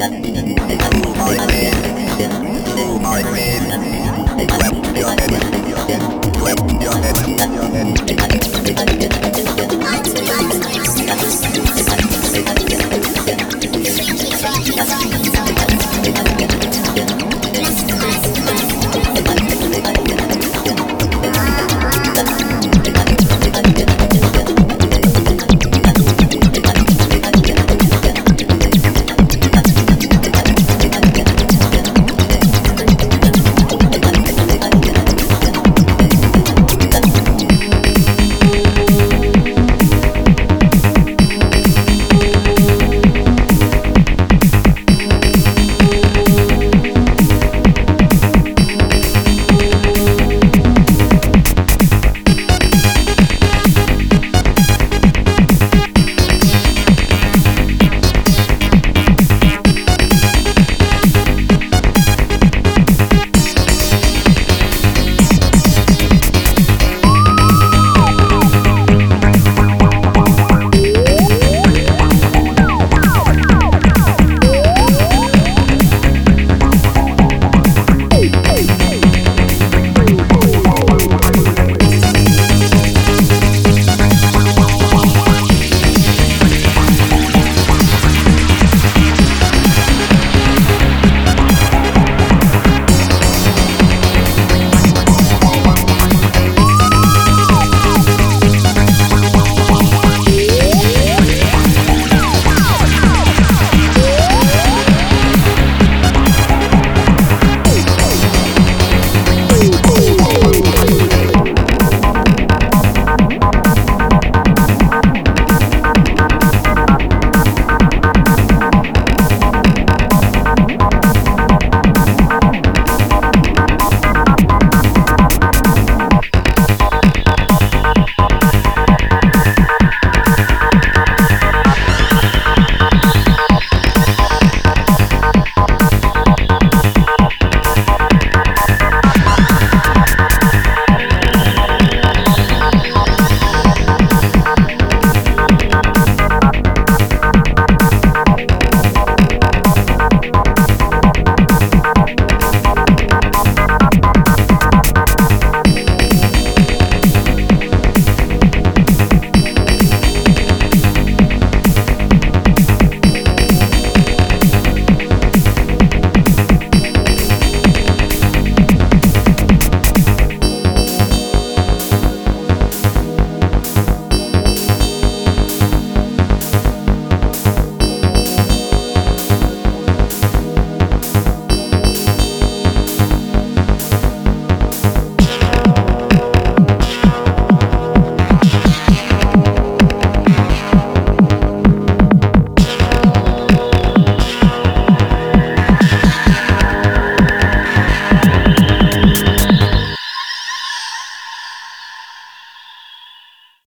食べたい。